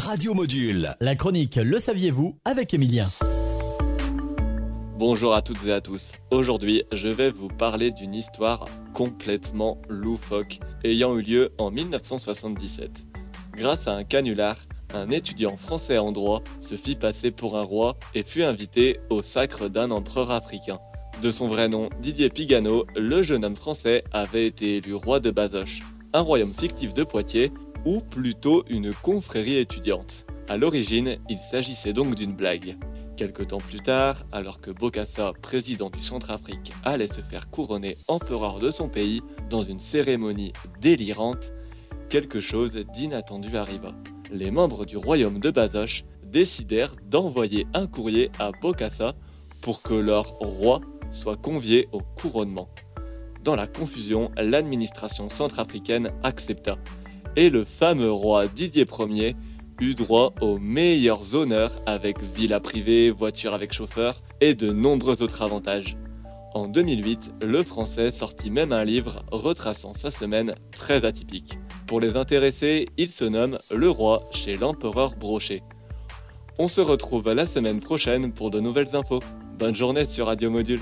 Radio Module. La chronique Le saviez-vous avec Emilien. Bonjour à toutes et à tous. Aujourd'hui, je vais vous parler d'une histoire complètement loufoque ayant eu lieu en 1977. Grâce à un canular, un étudiant français en droit se fit passer pour un roi et fut invité au sacre d'un empereur africain. De son vrai nom, Didier Pigano, le jeune homme français avait été élu roi de Bazoche, un royaume fictif de Poitiers, ou plutôt une confrérie étudiante. À l'origine, il s'agissait donc d'une blague. Quelque temps plus tard, alors que Bokassa, président du Centrafrique, allait se faire couronner empereur de son pays dans une cérémonie délirante, quelque chose d'inattendu arriva. Les membres du royaume de Bazoche décidèrent d'envoyer un courrier à Bokassa pour que leur roi soit convié au couronnement. Dans la confusion, l'administration centrafricaine accepta, et le fameux roi Didier Ier eut droit aux meilleurs honneurs avec villa privée, voiture avec chauffeur et de nombreux autres avantages. En 2008, le français sortit même un livre retraçant sa semaine très atypique. Pour les intéressés, il se nomme Le roi chez l'empereur Brochet. On se retrouve la semaine prochaine pour de nouvelles infos. Bonne journée sur Radio Module.